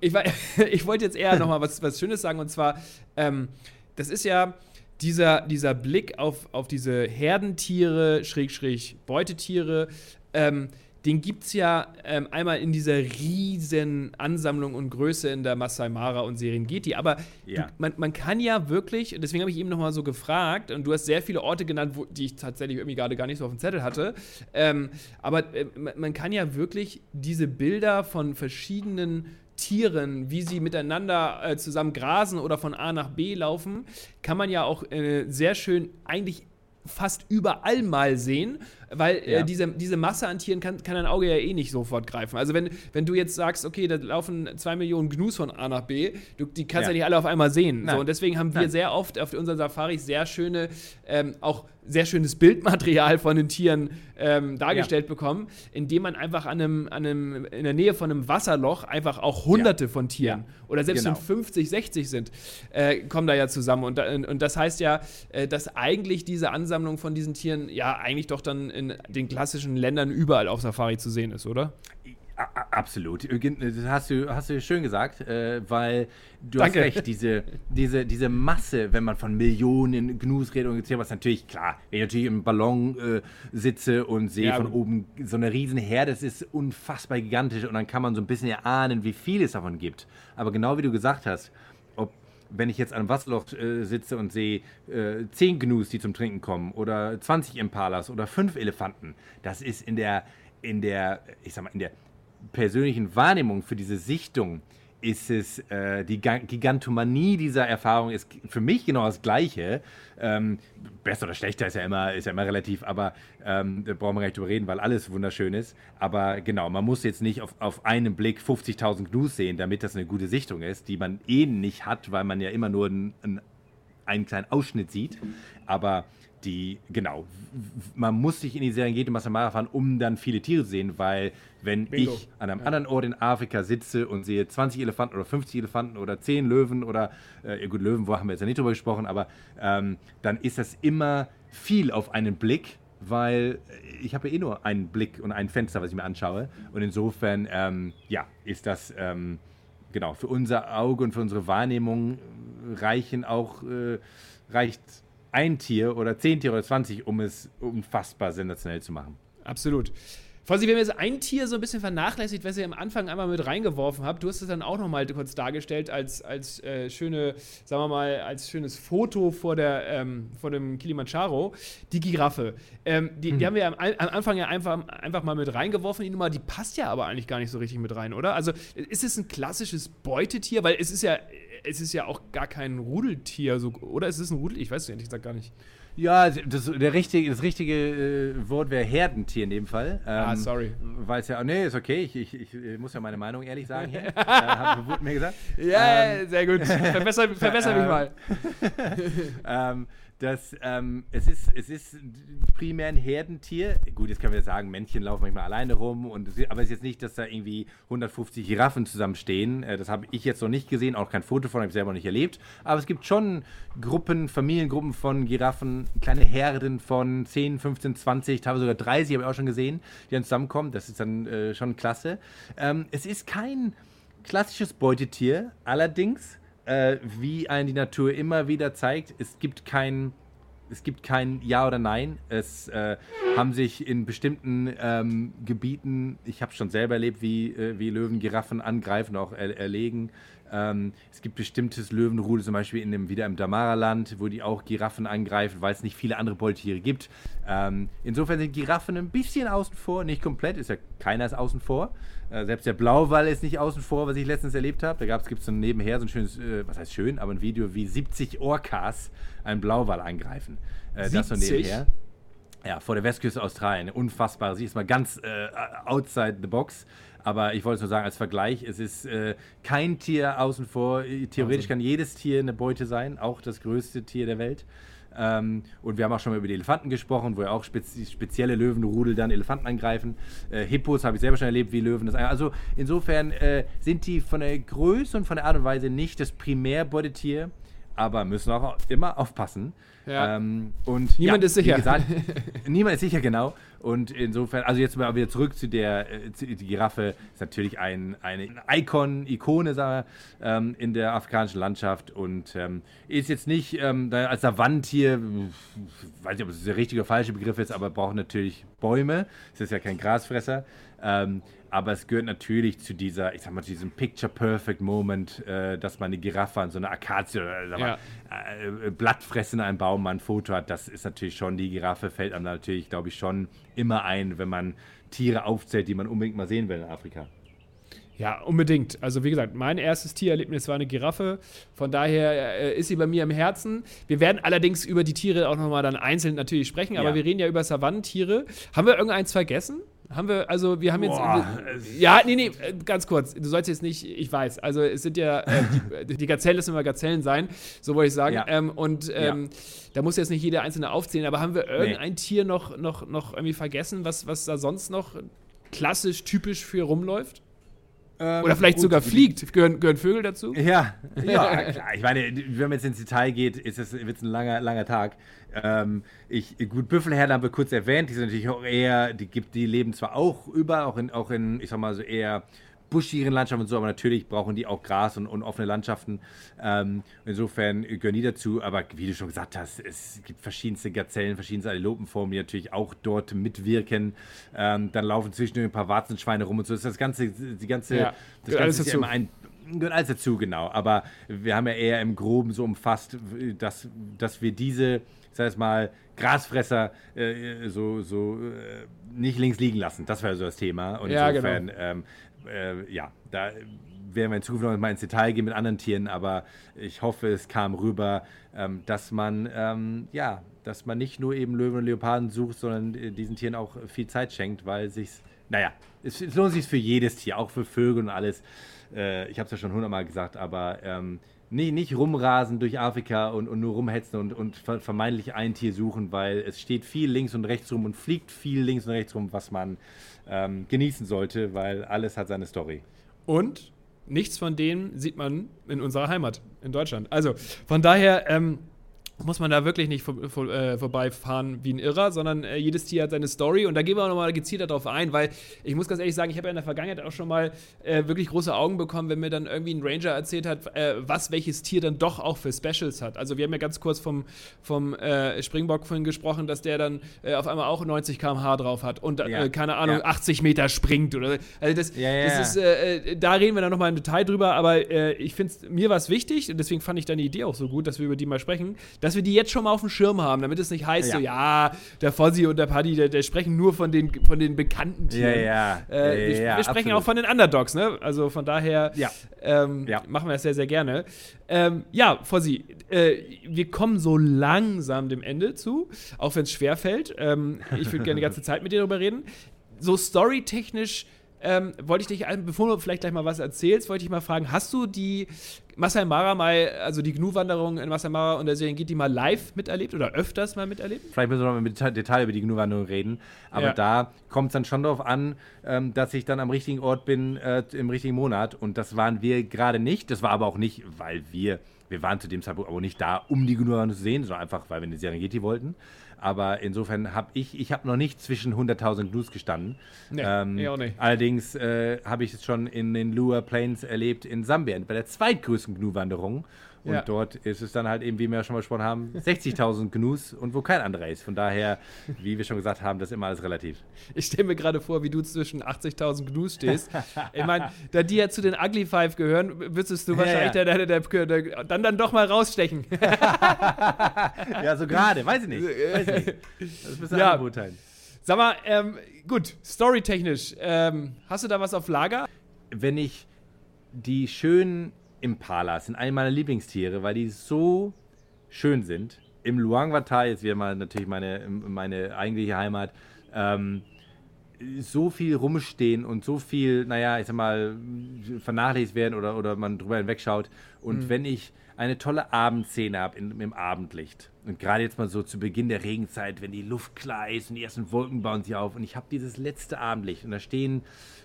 ich, ich, ich, wollte jetzt eher nochmal was, was Schönes sagen und zwar, ähm, das ist ja dieser, dieser Blick auf, auf diese Herdentiere, Schrägstrich Beutetiere, ähm, den gibt es ja ähm, einmal in dieser riesen Ansammlung und Größe in der Masai Mara und Serengeti. Aber Ja. du, man, man kann ja wirklich, und deswegen habe ich eben nochmal so gefragt, und du hast sehr viele Orte genannt, wo, die ich tatsächlich irgendwie gerade gar nicht so auf dem Zettel hatte, ähm, aber äh, man, man kann ja wirklich diese Bilder von verschiedenen Tieren, wie sie miteinander äh, zusammen grasen oder von A nach B laufen, kann man ja auch äh, sehr schön eigentlich fast überall mal sehen, weil äh, Ja. diese, diese Masse an Tieren kann, kann dein Auge ja eh nicht sofort greifen. Also wenn, wenn du jetzt sagst, okay, da laufen zwei Millionen Gnus von A nach B, du, die kannst ja. Ja. nicht alle auf einmal sehen. Nein. So, und deswegen haben wir Nein. sehr oft auf unseren Safaris sehr schöne, ähm, auch sehr schönes Bildmaterial von den Tieren ähm, dargestellt bekommen, indem man einfach an einem, an einem, in der Nähe von einem Wasserloch einfach auch hunderte von Tieren Ja. oder selbst Genau. wenn 50, 60 sind, äh, kommen da ja zusammen. Und, da, und das heißt ja, äh, dass eigentlich diese Ansammlung von diesen Tieren ja eigentlich doch dann in den klassischen Ländern überall auf Safari zu sehen ist, oder? Absolut. Das hast du, hast du schön gesagt, äh, weil du Danke. hast recht, diese, diese, diese Masse, wenn man von Millionen Gnus redet und gezählt, was natürlich klar, wenn ich natürlich im Ballon äh, sitze und sehe Ja, von oben so eine riesen Herde, das ist unfassbar gigantisch und dann kann man so ein bisschen erahnen, wie viel es davon gibt. Aber genau wie du gesagt hast, wenn ich jetzt an Wasserloch äh, sitze und sehe äh, 10 Gnus, die zum Trinken kommen, oder 20 Impalas oder 5 Elefanten, das ist in der, in der, ich sag mal, in der persönlichen Wahrnehmung für diese Sichtung ist es äh, die Gigantomanie dieser Erfahrung ist für mich genau das Gleiche. Ähm, besser oder schlechter ist ja immer, ist ja immer relativ, aber ähm, da brauchen wir gar nicht drüber reden, weil alles wunderschön ist. Aber genau, man muss jetzt nicht auf, auf einen Blick 50.000 Gnus sehen, damit das eine gute Sichtung ist, die man eh nicht hat, weil man ja immer nur einen, einen kleinen Ausschnitt sieht. Aber die, genau, man muss sich in die Serengeti Masai fahren, um dann viele Tiere zu sehen, weil wenn Bingo. ich an einem ja. anderen Ort in Afrika sitze und sehe 20 Elefanten oder 50 Elefanten oder 10 Löwen oder, äh, gut, Löwen haben wir jetzt ja nicht drüber gesprochen, aber ähm, dann ist das immer viel auf einen Blick, weil ich habe ja eh nur einen Blick und ein Fenster, was ich mir anschaue und insofern, ähm, ja, ist das, ähm, genau, für unser Auge und für unsere Wahrnehmung reichen auch, äh, reicht ein Tier oder zehn Tiere oder 20, um es unfassbar sensationell zu machen. Absolut. Fossi, wir haben jetzt ein Tier so ein bisschen vernachlässigt, was ihr am Anfang einmal mit reingeworfen habt. Du hast es dann auch nochmal kurz dargestellt als, als äh, schöne, sagen wir mal, als schönes Foto vor, der, ähm, vor dem Kilimanjaro. Die Giraffe. Ähm, die, hm. die, haben wir am, am, Anfang ja einfach, einfach mal mit reingeworfen. Die Nummer, die passt ja aber eigentlich gar nicht so richtig mit rein, oder? Also ist es ein klassisches Beutetier? Weil es ist ja es ist ja auch gar kein Rudeltier, so, oder ist es ein Rudel? Ich weiß es ehrlich gesagt gar nicht. Ja, das, der richtige, das richtige äh, Wort wäre Herdentier in dem Fall. Ah, ähm, ah, sorry. Weil es ja, nee, ist okay, ich, ich, ich, muss ja meine Meinung ehrlich sagen hier. äh, wurde mir gesagt. Ja, ähm, sehr gut. Verbessere verbesser mich mal. ähm, dass ähm, es, ist, es ist primär ein Herdentier. Gut, jetzt können wir sagen, Männchen laufen manchmal alleine rum, und, aber es ist jetzt nicht, dass da irgendwie 150 Giraffen zusammenstehen. Äh, das habe ich jetzt noch nicht gesehen, auch kein Foto von, habe ich selber noch nicht erlebt. Aber es gibt schon Gruppen, Familiengruppen von Giraffen, kleine Herden von 10, 15, 20, teilweise sogar 30, habe ich auch schon gesehen, die dann zusammenkommen. Das ist dann äh, schon klasse. Ähm, es ist kein klassisches Beutetier, allerdings äh, wie ein die Natur immer wieder zeigt, es gibt kein, es gibt kein Ja oder Nein. Es äh, haben sich in bestimmten ähm, Gebieten, ich habe schon selber erlebt, wie, äh, wie Löwen Giraffen angreifen, auch er, erlegen. Ähm, es gibt bestimmtes Löwenrudel, zum Beispiel in dem, wieder im Damara-Land, wo die auch Giraffen angreifen, weil es nicht viele andere Beutetiere gibt. Ähm, insofern sind Giraffen ein bisschen außen vor, nicht komplett, ist ja keiner ist außen vor. Äh, selbst der Blauwall ist nicht außen vor, was ich letztens erlebt habe. Da gibt es so nebenher so ein schönes, äh, was heißt schön, aber ein Video, wie 70 Orcas einen Blauwall angreifen. Äh, das so nebenher. Ja, vor der Westküste Australien. Unfassbar. Sie ist mal ganz äh, outside the box. Aber ich wollte es nur sagen, als Vergleich, es ist äh, kein Tier außen vor. Theoretisch also. kann jedes Tier eine Beute sein, auch das größte Tier der Welt. Ähm, und wir haben auch schon mal über die Elefanten gesprochen, wo ja auch spezi spezielle Löwenrudel dann Elefanten angreifen. Äh, Hippos habe ich selber schon erlebt, wie Löwen das Also insofern äh, sind die von der Größe und von der Art und Weise nicht das Primärbeutetier, aber müssen auch immer aufpassen. Ja. Ähm, und niemand ja, ist sicher. Gesagt, niemand ist sicher, genau. Und insofern, also jetzt mal wieder zurück zu der äh, die Giraffe, ist natürlich ein, eine Icon, Ikone sagen wir, ähm, in der afrikanischen Landschaft und ähm, ist jetzt nicht ähm, als Savanttier, weiß nicht, ob es der richtige oder falsche Begriff ist, aber braucht natürlich Bäume. Es ist ja kein Grasfresser. Ähm, aber es gehört natürlich zu dieser, ich sag mal, zu diesem Picture-Perfect-Moment, äh, dass man eine Giraffe an so einer Akazie oder sag mal, ja. äh, Blattfressen an einem Baum mal ein Foto hat. Das ist natürlich schon, die Giraffe fällt einem natürlich, glaube ich, schon immer ein, wenn man Tiere aufzählt, die man unbedingt mal sehen will in Afrika. Ja, unbedingt. Also wie gesagt, mein erstes Tiererlebnis war eine Giraffe. Von daher äh, ist sie bei mir im Herzen. Wir werden allerdings über die Tiere auch nochmal dann einzeln natürlich sprechen, aber ja. wir reden ja über Savannentiere. Haben wir irgendeins vergessen? Haben wir, also wir haben jetzt. Boah, ja, nee, nee, ganz kurz. Du sollst jetzt nicht, ich weiß. Also es sind ja, äh, die, die Gazelle müssen immer Gazellen sein, so wollte ich sagen. Ja. Ähm, und ähm, ja. da muss jetzt nicht jeder einzelne aufzählen, aber haben wir irgendein nee. Tier noch, noch, noch irgendwie vergessen, was, was da sonst noch klassisch, typisch für rumläuft? Ähm, Oder vielleicht sogar fliegt. Gehören, gehören Vögel dazu? Ja, ja klar. Ich meine, wenn man jetzt ins Detail geht, ist es wird ein langer, langer Tag. Ähm, ich, gut, Büffelherde haben wir kurz erwähnt. Die sind natürlich auch eher, die gibt, die leben zwar auch über, auch in, auch in, ich sag mal so eher buschigeren Landschaften und so, aber natürlich brauchen die auch Gras und, und offene Landschaften. Ähm, insofern gehören die dazu. Aber wie du schon gesagt hast, es gibt verschiedenste Gazellen, verschiedenste Antilopenformen, die natürlich auch dort mitwirken. Ähm, dann laufen zwischendurch ein paar Warzenschweine rum und so. Das ist das ganze, die ganze, ja, das Ganze ist ja immer ein gehört alles dazu, genau. Aber wir haben ja eher im Groben so umfasst, dass, dass wir diese, ich sag mal, Grasfresser äh, so, so äh, nicht links liegen lassen. Das wäre so das Thema. Und ja, insofern genau. ähm, äh, ja, da werden wir in Zukunft noch mal ins Detail gehen mit anderen Tieren, aber ich hoffe, es kam rüber, ähm, dass man, ähm, ja, dass man nicht nur eben Löwen und Leoparden sucht, sondern äh, diesen Tieren auch viel Zeit schenkt, weil sich, naja, es, es lohnt sich für jedes Tier, auch für Vögel und alles. Äh, ich habe es ja schon hundertmal gesagt, aber ähm, nicht, nicht rumrasen durch Afrika und, und nur rumhetzen und, und vermeintlich ein Tier suchen, weil es steht viel links und rechts rum und fliegt viel links und rechts rum, was man ähm, genießen sollte, weil alles hat seine Story. Und nichts von dem sieht man in unserer Heimat, in Deutschland. Also von daher, ähm, muss man da wirklich nicht vor, vor, äh, vorbeifahren wie ein Irrer, sondern äh, jedes Tier hat seine Story und da gehen wir auch nochmal gezielt darauf ein, weil ich muss ganz ehrlich sagen, ich habe ja in der Vergangenheit auch schon mal äh, wirklich große Augen bekommen, wenn mir dann irgendwie ein Ranger erzählt hat, äh, was welches Tier dann doch auch für Specials hat. Also wir haben ja ganz kurz vom, vom äh, Springbock vorhin gesprochen, dass der dann äh, auf einmal auch 90 km/h drauf hat und ja. keine Ahnung, ja. 80 Meter springt oder also das, ja, das ist, da reden wir dann nochmal im Detail drüber, aber ich finde mir war es wichtig und deswegen fand ich deine Idee auch so gut, dass wir über die mal sprechen, dass dass wir die jetzt schon mal auf dem Schirm haben, damit es nicht heißt, ja. so, ja, der Fossi und der Paddy, der, der, sprechen nur von den, von den bekannten Tieren. Ja, ja. Äh, wir, wir sprechen absolut. auch von den Underdogs, ne? Also von daher ähm, machen wir das sehr, sehr gerne. Ähm, ja, Fossi, äh, wir kommen so langsam dem Ende zu, auch wenn es schwerfällt. Ähm, ich würde gerne die ganze Zeit mit dir darüber reden. So storytechnisch ähm, wollte ich dich, bevor du vielleicht gleich mal was erzählst, wollte ich mal fragen, hast du die Masai Mara mal, also die Gnu-Wanderung in Masai Mara und der Serengeti mal live miterlebt oder öfters mal miterlebt? Vielleicht müssen wir noch mal mit Detail über die Gnu-Wanderung reden, aber ja. da kommt es dann schon darauf an, ähm, dass ich dann am richtigen Ort bin, äh, im richtigen Monat und das waren wir gerade nicht, das war aber auch nicht, weil wir, wir waren zu dem Zeitpunkt aber nicht da, um die Gnu-Wanderung zu sehen, sondern einfach, weil wir in die Serengeti wollten. Aber insofern habe ich, ich habe noch nicht zwischen 100.000 Gnus gestanden. Nee, ähm, ich auch nicht. Allerdings äh, habe ich es schon in den Lua Plains erlebt in Sambia, bei der zweitgrößten Gnu-Wanderung. Und ja. dort ist es dann halt eben, wie wir ja schon mal gesprochen haben, 60.000 Gnus und wo kein anderer ist. Von daher, wie wir schon gesagt haben, das ist immer alles relativ. Ich stelle mir gerade vor, wie du zwischen 80.000 Gnus stehst. ich meine, da die ja zu den Ugly Five gehören, würdest du wahrscheinlich ja, ja. Der, der, der, dann, dann doch mal rausstechen. ja, so gerade, weiß ich nicht. Weiß ich nicht. Das müssen ja. beurteilen. Sag mal, ähm, gut, storytechnisch, ähm, hast du da was auf Lager? Wenn ich die schönen Impalas sind eine meiner Lieblingstiere, weil die so schön sind. Im Luangwa-Tal, jetzt wieder mal natürlich meine, meine eigentliche Heimat, ähm, so viel rumstehen und so viel, naja, ich sag mal, vernachlässigt werden oder, oder man drüber hinwegschaut. Und mhm. wenn ich eine tolle Abendszene habe im Abendlicht und gerade jetzt mal so zu Beginn der Regenzeit, wenn die Luft klar ist und die ersten Wolken bauen sich auf und ich habe dieses letzte Abendlicht und da stehen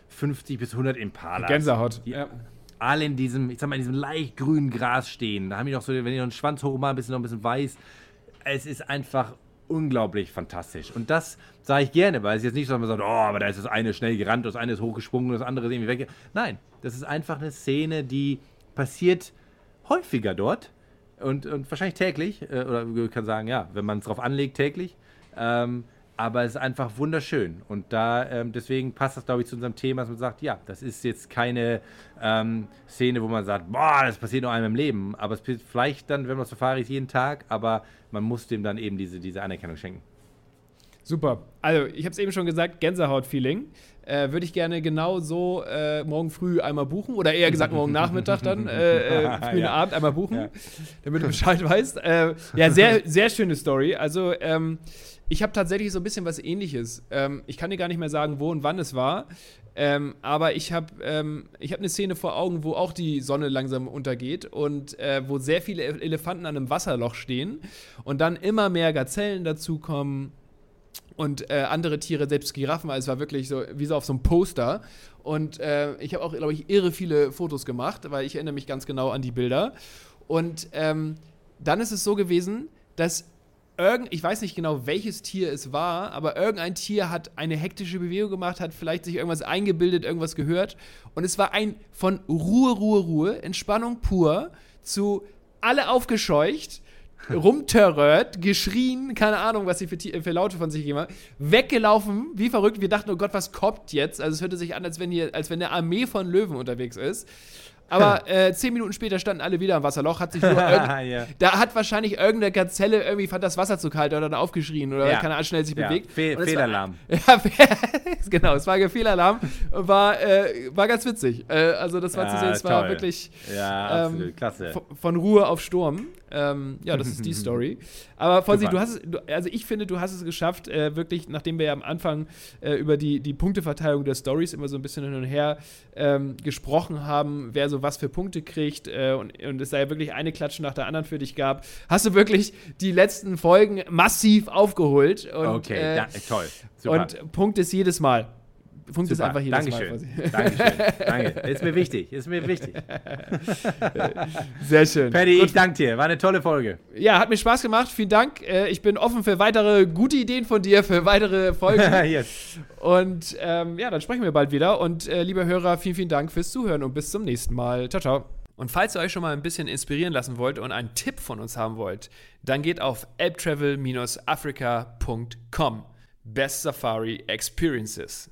50 bis 100 Impalas. Gänsehaut. Die, ja alle in diesem, ich sag mal, in diesem leicht grünen Gras stehen. Da haben die noch so, wenn die noch einen Schwanz hochmachen, ein bisschen noch ein bisschen weiß. Es ist einfach unglaublich fantastisch. Und das sage ich gerne, weil es jetzt nicht so, dass man sagt, oh, aber da ist das eine schnell gerannt, das eine ist hochgesprungen, das andere ist irgendwie weg. Nein, das ist einfach eine Szene, die passiert häufiger dort und, und wahrscheinlich täglich, äh, oder ich kann sagen, ja, wenn man es drauf anlegt, täglich. Ähm, aber es ist einfach wunderschön. Und da, ähm, deswegen passt das, glaube ich, zu unserem Thema, dass man sagt, ja, das ist jetzt keine ähm, Szene, wo man sagt, boah, das passiert nur einmal im Leben. Aber es passiert vielleicht dann, wenn man Safari ist, jeden Tag, aber man muss dem dann eben diese, diese Anerkennung schenken. Super. Also, ich habe es eben schon gesagt, Gänsehaut-Feeling. Äh, Würde ich gerne genau so äh, morgen früh einmal buchen oder eher gesagt morgen Nachmittag dann, äh, äh frühen ja. Abend einmal buchen, ja. damit du Bescheid weißt. Äh, ja, sehr, sehr schöne Story. Also, ähm, ich habe tatsächlich so ein bisschen was ähnliches. Ähm, ich kann dir gar nicht mehr sagen, wo und wann es war. Ähm, aber ich habe ähm, hab eine Szene vor Augen, wo auch die Sonne langsam untergeht und äh, wo sehr viele Elefanten an einem Wasserloch stehen und dann immer mehr Gazellen dazukommen und äh, andere Tiere, selbst Giraffen. Also es war wirklich so wie so auf so einem Poster. Und äh, ich habe auch, glaube ich, irre viele Fotos gemacht, weil ich erinnere mich ganz genau an die Bilder. Und ähm, dann ist es so gewesen, dass irgend, ich weiß nicht genau, welches Tier es war, aber irgendein Tier hat eine hektische Bewegung gemacht, hat vielleicht sich irgendwas eingebildet, irgendwas gehört. Und es war ein von Ruhe, Ruhe, Ruhe, Entspannung pur zu alle aufgescheucht, rumterrört, geschrien, keine Ahnung, was sie für, für Laute von sich gegeben haben, weggelaufen, wie verrückt. Wir dachten, oh Gott, was kommt jetzt? Also es hörte sich an, als wenn, hier, als wenn eine Armee von Löwen unterwegs ist. Aber äh, zehn Minuten später standen alle wieder am Wasserloch, hat sich nur ja. Da hat wahrscheinlich irgendeine Gazelle irgendwie fand das Wasser zu kalt oder dann aufgeschrien oder Ja. keine Ahnung, schnell sich Ja, bewegt. Fe Fehlalarm. War, ja, genau, es war Fehlalarm. War, äh, war ganz witzig. Äh, also das war zu sehen, es war wirklich ähm, Klasse. von Ruhe auf Sturm. Ähm, ja, das ist die Story. Aber Fonsi, du hast es, du, also ich finde, du hast es geschafft, äh, wirklich, nachdem wir ja am Anfang äh, über die, die Punkteverteilung der Stories immer so ein bisschen hin und her ähm, gesprochen haben, wer so was für Punkte kriegt äh, und, und es da ja wirklich eine Klatsche nach der anderen für dich gab, hast du wirklich die letzten Folgen massiv aufgeholt. Und, okay, äh, da, toll. Super. und Punkt ist jedes Mal. Punkt ist einfach jedes Dankeschön. Mal. Dankeschön. Danke. Ist mir wichtig. Ist mir wichtig. Sehr schön. Paddy, Gut. ich danke dir. War eine tolle Folge. Ja, hat mir Spaß gemacht. Vielen Dank. Äh, Ich bin offen für weitere gute Ideen von dir, für weitere Folgen. yes. und ähm, ja, dann sprechen wir bald wieder. Und äh, liebe Hörer, vielen, vielen Dank fürs Zuhören und bis zum nächsten Mal. Ciao, ciao. Und falls ihr euch schon mal ein bisschen inspirieren lassen wollt und einen Tipp von uns haben wollt, dann geht auf elbtravel-africa.com. Best Safari Experiences.